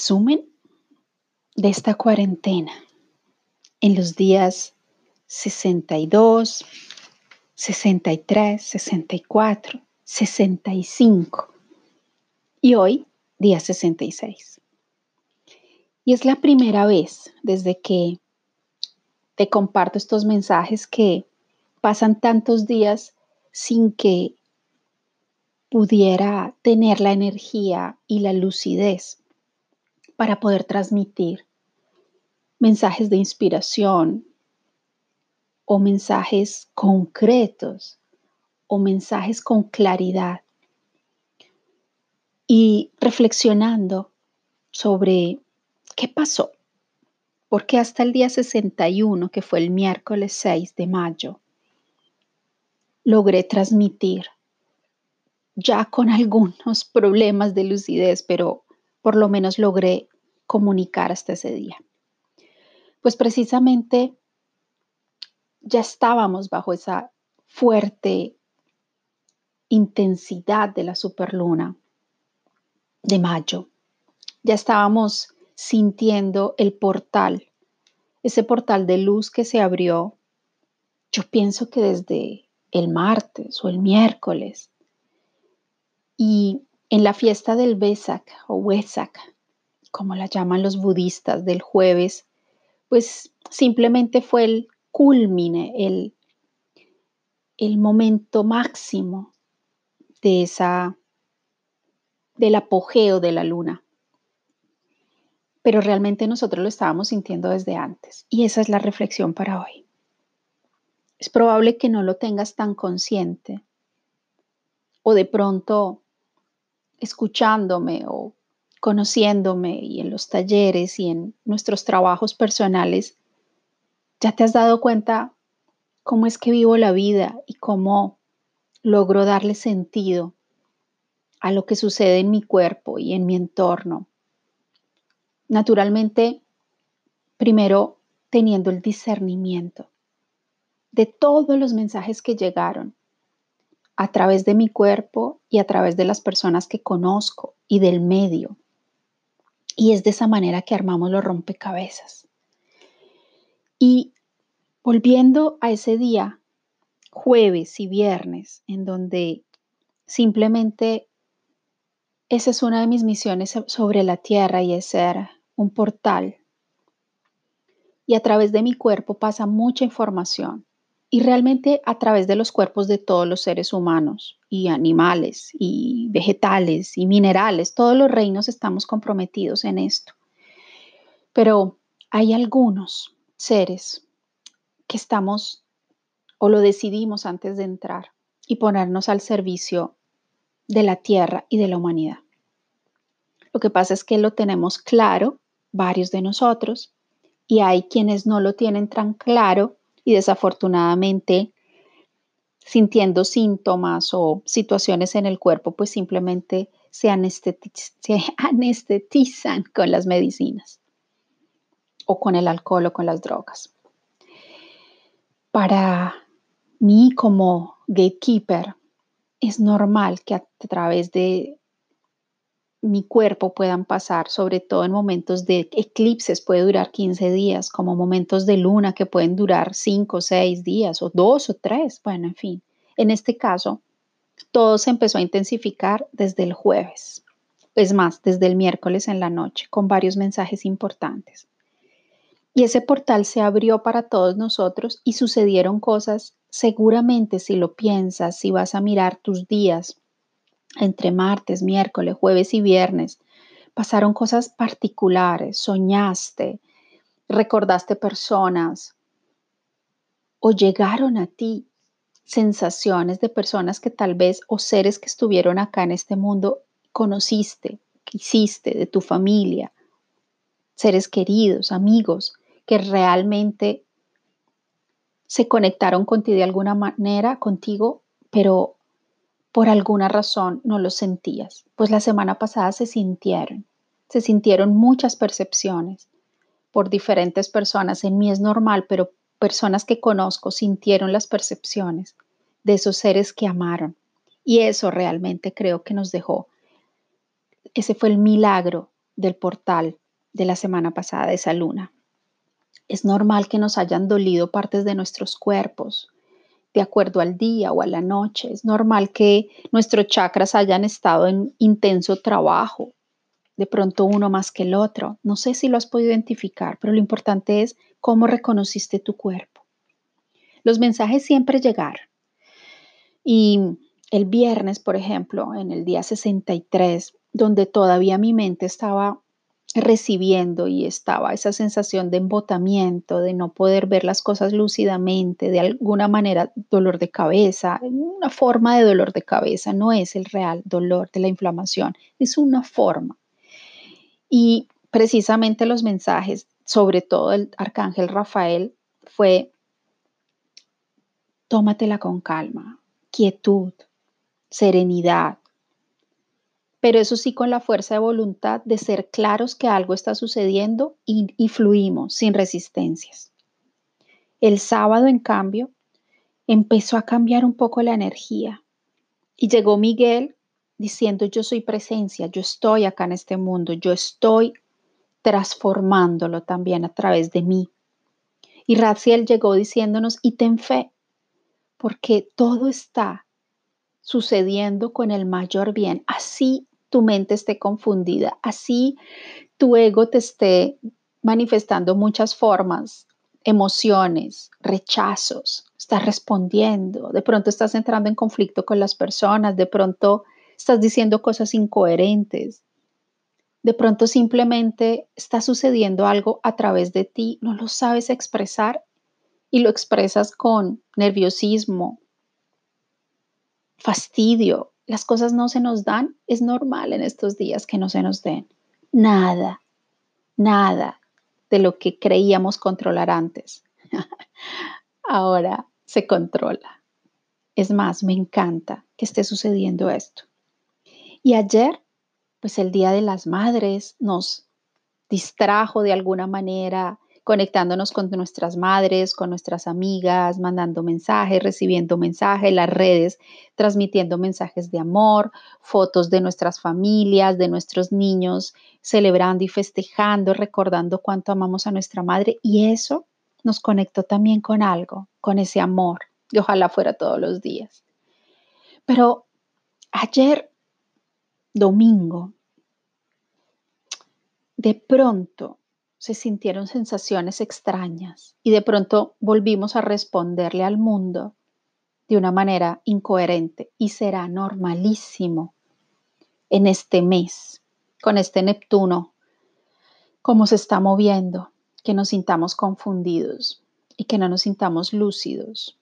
Resumen de esta cuarentena en los días 62, 63, 64, 65 y hoy día 66. Y es la primera vez desde que te comparto estos mensajes que pasan tantos días sin que pudiera tener la energía y la lucidez para poder transmitir mensajes de inspiración o mensajes concretos o mensajes con claridad. Y reflexionando sobre qué pasó, porque hasta el día 61, que fue el miércoles 6 de mayo, logré transmitir ya con algunos problemas de lucidez, pero por lo menos logré comunicar hasta ese día? Pues precisamente ya estábamos bajo esa fuerte intensidad de la superluna de mayo. Ya estábamos sintiendo el portal, ese portal de luz que se abrió, yo pienso que desde el martes o el miércoles. Y en la fiesta del Vesak o Wesak, como la llaman los budistas, del jueves, pues simplemente fue el culmine, el, el momento máximo de esa, del apogeo de la luna. Pero realmente nosotros lo estábamos sintiendo desde antes. Y esa es la reflexión para hoy. Es probable que no lo tengas tan consciente o de pronto escuchándome o conociéndome y en los talleres y en nuestros trabajos personales, ya te has dado cuenta cómo es que vivo la vida y cómo logro darle sentido a lo que sucede en mi cuerpo y en mi entorno. Naturalmente, primero teniendo el discernimiento de todos los mensajes que llegaron a través de mi cuerpo y a través de las personas que conozco y del medio. Y es de esa manera que armamos los rompecabezas. Y volviendo a ese día, jueves y viernes, en donde simplemente esa es una de mis misiones sobre la tierra y es ser un portal. Y a través de mi cuerpo pasa mucha información y realmente a través de los cuerpos de todos los seres humanos y animales y vegetales y minerales, todos los reinos estamos comprometidos en esto. Pero hay algunos seres que estamos o lo decidimos antes de entrar y ponernos al servicio de la tierra y de la humanidad. Lo que pasa es que lo tenemos claro, varios de nosotros, y hay quienes no lo tienen tan claro y desafortunadamente sintiendo síntomas o situaciones en el cuerpo, pues simplemente se, anestetizan con las medicinas o con el alcohol o con las drogas. Para mí como gatekeeper es normal que a través de mi cuerpo puedan pasar, sobre todo en momentos de eclipses, puede durar 15 días, como momentos de luna que pueden durar 5, 6 días o 2 o 3, bueno, en fin. En este caso, todo se empezó a intensificar desde el jueves, es más, desde el miércoles en la noche, con varios mensajes importantes. Y ese portal se abrió para todos nosotros y sucedieron cosas, seguramente si lo piensas, si vas a mirar tus días, entre martes, miércoles, jueves y viernes, pasaron cosas particulares, soñaste, recordaste personas o llegaron a ti sensaciones de personas que tal vez o seres que estuvieron acá en este mundo conociste, quisiste, de tu familia, seres queridos, amigos, que realmente se conectaron contigo de alguna manera, contigo, pero por alguna razón no lo sentías, pues la semana pasada se sintieron, se sintieron muchas percepciones por diferentes personas. En mí es normal, pero personas que conozco sintieron las percepciones de esos seres que amaron. Y eso realmente creo que nos dejó. Ese fue el milagro del portal de la semana pasada de esa luna. Es normal que nos hayan dolido partes de nuestros cuerpos de acuerdo al día o a la noche. Es normal que nuestros chakras hayan estado en intenso trabajo, de pronto uno más que el otro. No sé si lo has podido identificar, pero lo importante es cómo reconociste tu cuerpo. Los mensajes siempre llegaron. Y el viernes, por ejemplo, en el día 63, donde todavía mi mente estaba recibiendo y estaba esa sensación de embotamiento, de no poder ver las cosas lúcidamente, de alguna manera dolor de cabeza, una forma de dolor de cabeza, no es el real dolor de la inflamación, es una forma. Y precisamente los mensajes, sobre todo el arcángel Rafael, fue, tómatela con calma, quietud, serenidad, pero eso sí con la fuerza de voluntad de ser claros que algo está sucediendo y, fluimos sin resistencias. El sábado, en cambio, empezó a cambiar un poco la energía y llegó Miguel diciendo, yo soy presencia, yo estoy acá en este mundo, yo estoy transformándolo también a través de mí. Y Raziel llegó diciéndonos, y ten fe, porque todo está sucediendo con el mayor bien. Así tu mente esté confundida, así tu ego te esté manifestando muchas formas, emociones, rechazos, estás respondiendo, de pronto estás entrando en conflicto con las personas, de pronto estás diciendo cosas incoherentes, de pronto simplemente está sucediendo algo a través de ti, no lo sabes expresar y lo expresas con nerviosismo, fastidio, las cosas no se nos dan, es normal en estos días que no se nos den. Nada, nada de lo que creíamos controlar antes. Ahora se controla. Es más, me encanta que esté sucediendo esto. Y ayer, pues el Día de las Madres nos distrajo de alguna manera conectándonos con nuestras madres, con nuestras amigas, mandando mensajes, recibiendo mensajes, las redes, transmitiendo mensajes de amor, fotos de nuestras familias, de nuestros niños, celebrando y festejando, recordando cuánto amamos a nuestra madre. Y eso nos conectó también con algo, con ese amor, y ojalá fuera todos los días. Pero ayer, domingo, de pronto se sintieron sensaciones extrañas y de pronto volvimos a responderle al mundo de una manera incoherente y será normalísimo en este mes con este Neptuno, cómo se está moviendo, que nos sintamos confundidos y que no nos sintamos lúcidos.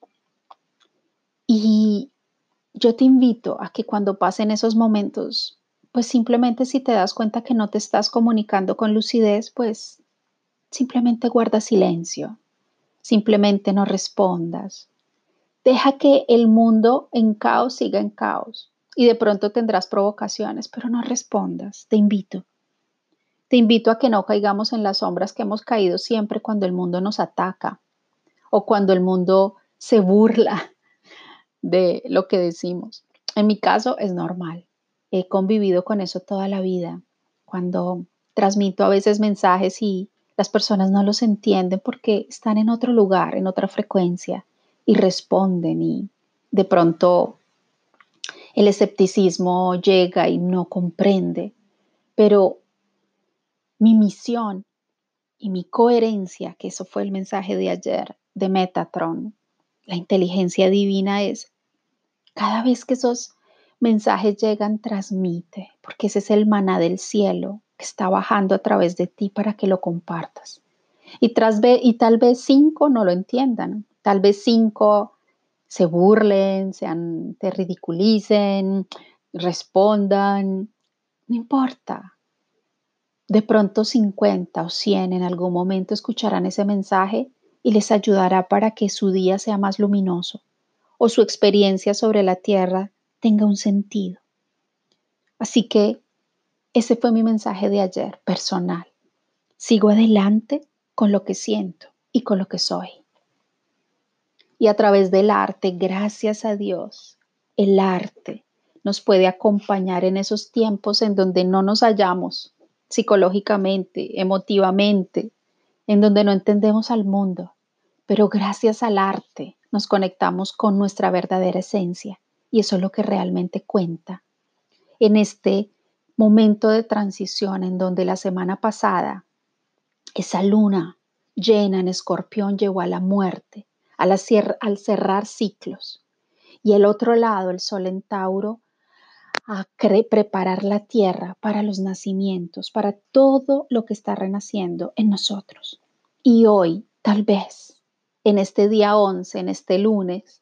Y yo te invito a que cuando pasen esos momentos, pues simplemente si te das cuenta que no te estás comunicando con lucidez, pues simplemente guarda silencio, simplemente no respondas. Deja que el mundo en caos siga en caos y de pronto tendrás provocaciones, pero no respondas, te invito. Te invito a que no caigamos en las sombras que hemos caído siempre cuando el mundo nos ataca o cuando el mundo se burla de lo que decimos. En mi caso es normal. He convivido con eso toda la vida. Cuando transmito a veces mensajes y las personas no los entienden porque están en otro lugar, en otra frecuencia y responden y de pronto el escepticismo llega y no comprende. Pero mi misión y mi coherencia, que eso fue el mensaje de ayer de Metatron, la inteligencia divina es, cada vez que esos mensajes llegan, transmite, porque ese es el maná del cielo, está bajando a través de ti para que lo compartas. Y, tras y tal vez cinco no lo entiendan, tal vez cinco se burlen, sean, te ridiculicen, respondan, no importa. De pronto 50 o 100 en algún momento escucharán ese mensaje y les ayudará para que su día sea más luminoso o su experiencia sobre la tierra tenga un sentido. Así que ese fue mi mensaje de ayer, personal. Sigo adelante con lo que siento y con lo que soy. Y a través del arte, gracias a Dios, el arte nos puede acompañar en esos tiempos en donde no nos hallamos psicológicamente, emotivamente, en donde no entendemos al mundo, pero gracias al arte nos conectamos con nuestra verdadera esencia y eso es lo que realmente cuenta. En este momento de transición en donde la semana pasada esa luna llena en escorpión llegó a la muerte, al, al cerrar ciclos, y el otro lado, el sol en Tauro, a preparar la tierra para los nacimientos, para todo lo que está renaciendo en nosotros. Y hoy, tal vez, en este día 11, en este lunes,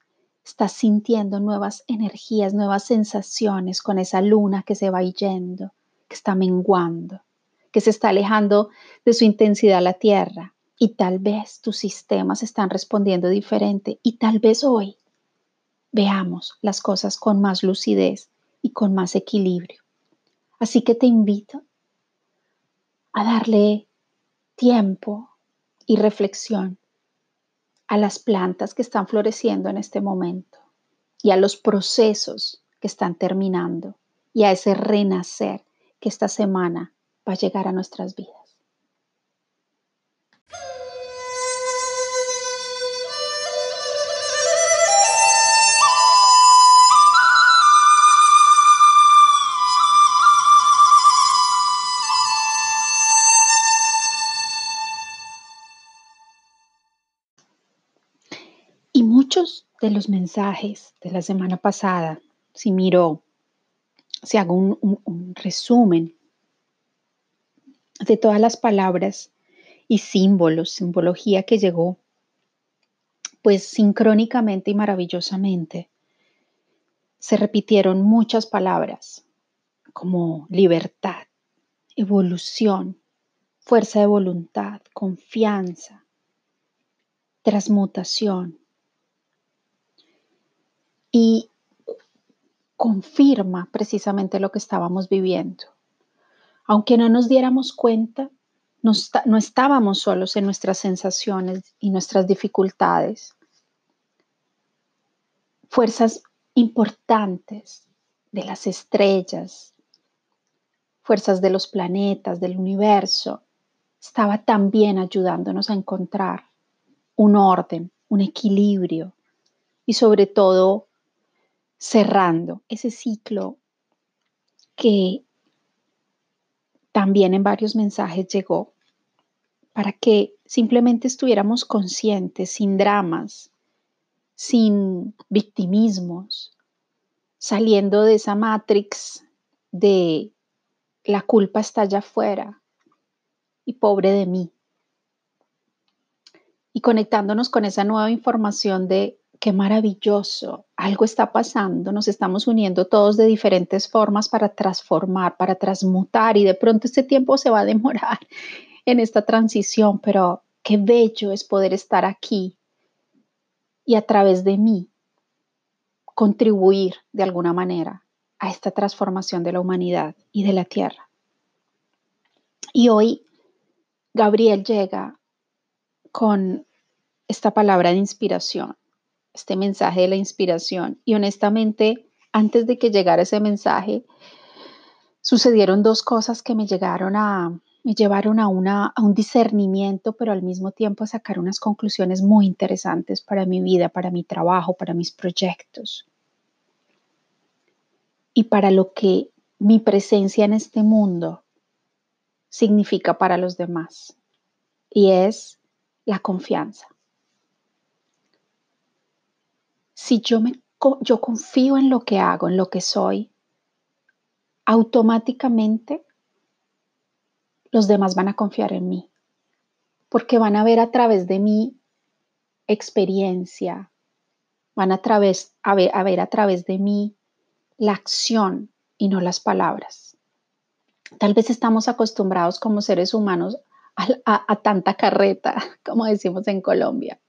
estás sintiendo nuevas energías, nuevas sensaciones con esa luna que se va yendo, que está menguando, que se está alejando de su intensidad la tierra. Y tal vez tus sistemas están respondiendo diferente y tal vez hoy veamos las cosas con más lucidez y con más equilibrio. Así que te invito a darle tiempo y reflexión a las plantas que están floreciendo en este momento y a los procesos que están terminando y a ese renacer que esta semana va a llegar a nuestras vidas. De los mensajes de la semana pasada, si miro, si hago un, resumen de todas las palabras y símbolos, simbología que llegó, pues sincrónicamente y maravillosamente se repitieron muchas palabras como libertad, evolución, fuerza de voluntad, confianza, transmutación, y confirma precisamente lo que estábamos viviendo. Aunque no nos diéramos cuenta, no, no estábamos solos en nuestras sensaciones y nuestras dificultades. Fuerzas importantes de las estrellas, fuerzas de los planetas, del universo, estaba también ayudándonos a encontrar un orden, un equilibrio y sobre todo cerrando ese ciclo que también en varios mensajes llegó para que simplemente estuviéramos conscientes, sin dramas, sin victimismos, saliendo de esa matrix de la culpa está allá afuera y pobre de mí. Y conectándonos con esa nueva información de qué maravilloso, algo está pasando, nos estamos uniendo todos de diferentes formas para transformar, para transmutar y de pronto este tiempo se va a demorar en esta transición, pero qué bello es poder estar aquí y a través de mí contribuir de alguna manera a esta transformación de la humanidad y de la tierra. Y hoy Gabriel llega con esta palabra de inspiración este mensaje de la inspiración. Y honestamente, antes de que llegara ese mensaje, sucedieron dos cosas que me llegaron a, me llevaron a, una, a un discernimiento, pero al mismo tiempo a sacar unas conclusiones muy interesantes para mi vida, para mi trabajo, para mis proyectos y para lo que mi presencia en este mundo significa para los demás. Y es la confianza si yo, me, yo confío en lo que hago, en lo que soy, automáticamente los demás van a confiar en mí, porque van a ver a través de mi experiencia, van a, través, a, ver, a ver a través de mí la acción y no las palabras. Tal vez estamos acostumbrados como seres humanos a, tanta carreta, como decimos en Colombia,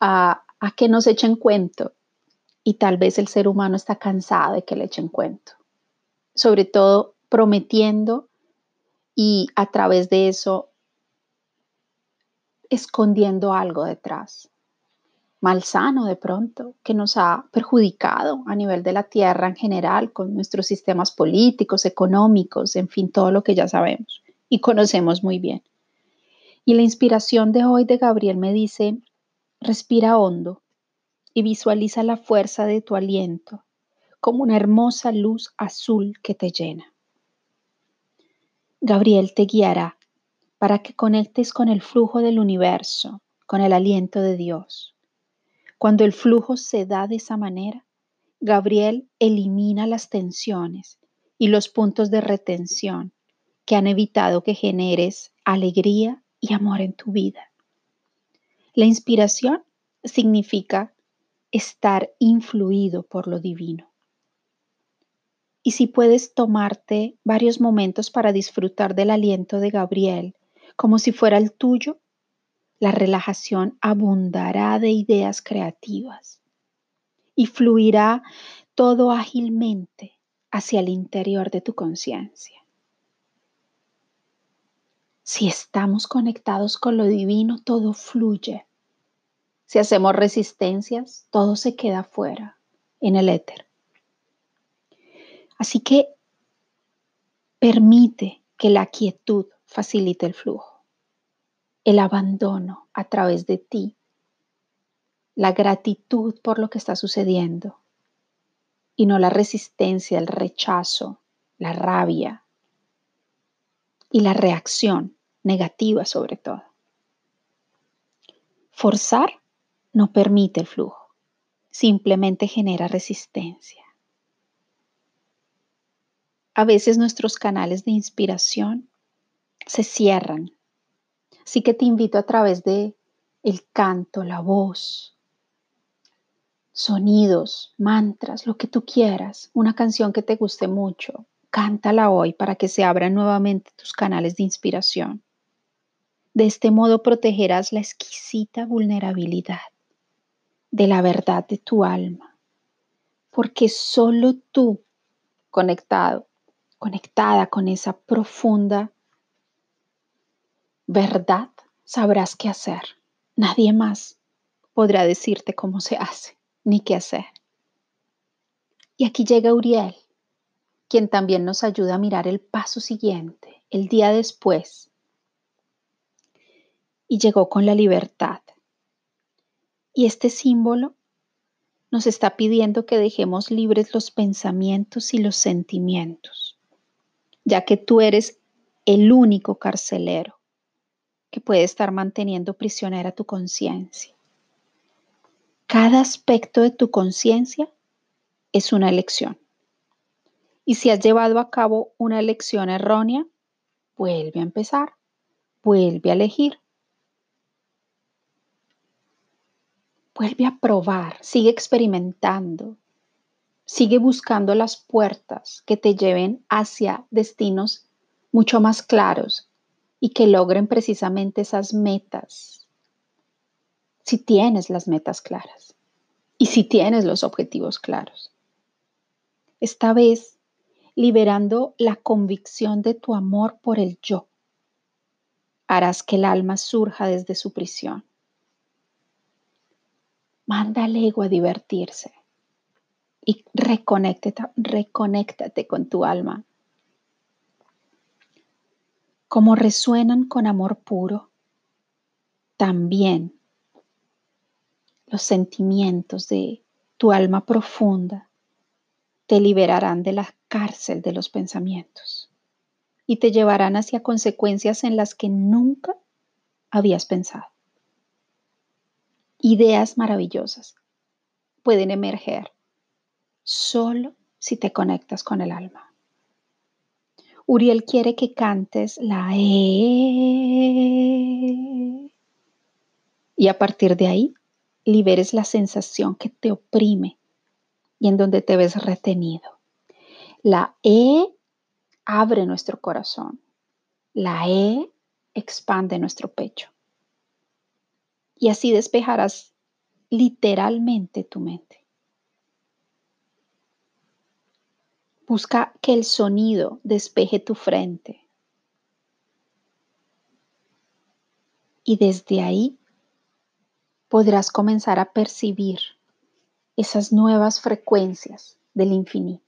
a, a que nos echen cuento. Y tal vez el ser humano está cansado de que le echen cuento. Sobre todo prometiendo y a través de eso escondiendo algo detrás. malsano de pronto, que nos ha perjudicado a nivel de la tierra en general, con nuestros sistemas políticos, económicos, en fin, todo lo que ya sabemos y conocemos muy bien. Y la inspiración de hoy de Gabriel me dice, respira hondo y visualiza la fuerza de tu aliento como una hermosa luz azul que te llena. Gabriel te guiará para que conectes con el flujo del universo, con el aliento de Dios. Cuando el flujo se da de esa manera, Gabriel elimina las tensiones y los puntos de retención que han evitado que generes alegría y amor en tu vida. La inspiración significa estar influido por lo divino. Y si puedes tomarte varios momentos para disfrutar del aliento de Gabriel como si fuera el tuyo, la relajación abundará de ideas creativas y fluirá todo ágilmente hacia el interior de tu conciencia. Si estamos conectados con lo divino, todo fluye. Si hacemos resistencias, todo se queda fuera, en el éter. Así que permite que la quietud facilite el flujo, el abandono a través de ti, la gratitud por lo que está sucediendo y no la resistencia, el rechazo, la rabia y la reacción negativa sobre todo. Forzar no permite el flujo, simplemente genera resistencia. A veces nuestros canales de inspiración se cierran. Así que te invito a través de el canto, la voz, sonidos, mantras, lo que tú quieras, una canción que te guste mucho, cántala hoy para que se abran nuevamente tus canales de inspiración. De este modo protegerás la exquisita vulnerabilidad de la verdad de tu alma, porque solo tú, conectado conectada con esa profunda verdad, sabrás qué hacer. Nadie más podrá decirte cómo se hace ni qué hacer. Y aquí llega Uriel, quien también nos ayuda a mirar el paso siguiente, el día después. Y llegó con la libertad. Y este símbolo nos está pidiendo que dejemos libres los pensamientos y los sentimientos ya que tú eres el único carcelero que puede estar manteniendo prisionera tu conciencia. Cada aspecto de tu conciencia es una elección. Y si has llevado a cabo una elección errónea, vuelve a empezar, vuelve a elegir. Vuelve a probar, sigue experimentando, Sigue buscando las puertas que te lleven hacia destinos mucho más claros y que logren precisamente esas metas. Si tienes las metas claras y si tienes los objetivos claros. Esta vez liberando la convicción de tu amor por el yo, harás que el alma surja desde su prisión. Manda al ego a divertirse y reconéctate, reconéctate con tu alma. Como resuenan con amor puro, también los sentimientos de tu alma profunda te liberarán de la cárcel de los pensamientos y te llevarán hacia consecuencias en las que nunca habías pensado. Ideas maravillosas pueden emerger solo si te conectas con el alma. Uriel quiere que cantes la E y a partir de ahí liberes la sensación que te oprime y en donde te ves retenido. La E abre nuestro corazón. La E expande nuestro pecho. Y así despejarás literalmente tu mente. Busca que el sonido despeje tu frente. Y desde ahí podrás comenzar a percibir esas nuevas frecuencias del infinito.